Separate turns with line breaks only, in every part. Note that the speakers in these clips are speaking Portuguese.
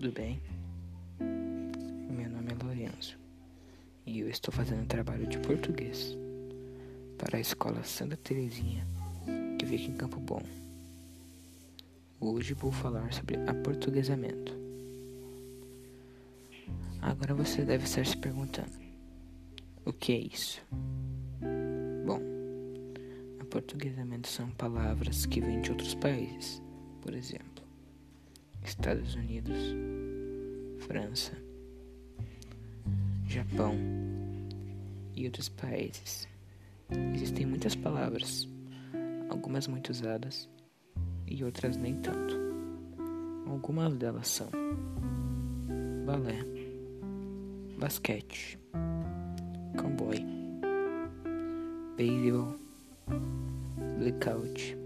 tudo bem? Meu nome é Lourenço e eu estou fazendo trabalho de português para a escola Santa Terezinha que fica em Campo Bom. Hoje vou falar sobre aportuguesamento. Agora você deve estar se perguntando: o que é isso? Bom, aportuguesamento são palavras que vêm de outros países, por exemplo, Estados Unidos, França, Japão e outros países. Existem muitas palavras, algumas muito usadas e outras nem tanto. Algumas delas são balé, basquete, cowboy, beisebol, blackout,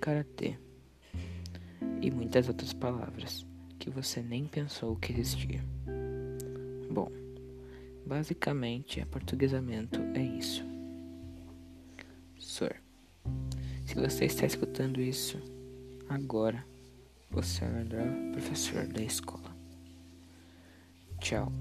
karatê e muitas outras palavras que você nem pensou que existia. Bom, basicamente, aportuguesamento é isso. Sir, se você está escutando isso agora, você é o melhor professor da escola. Tchau.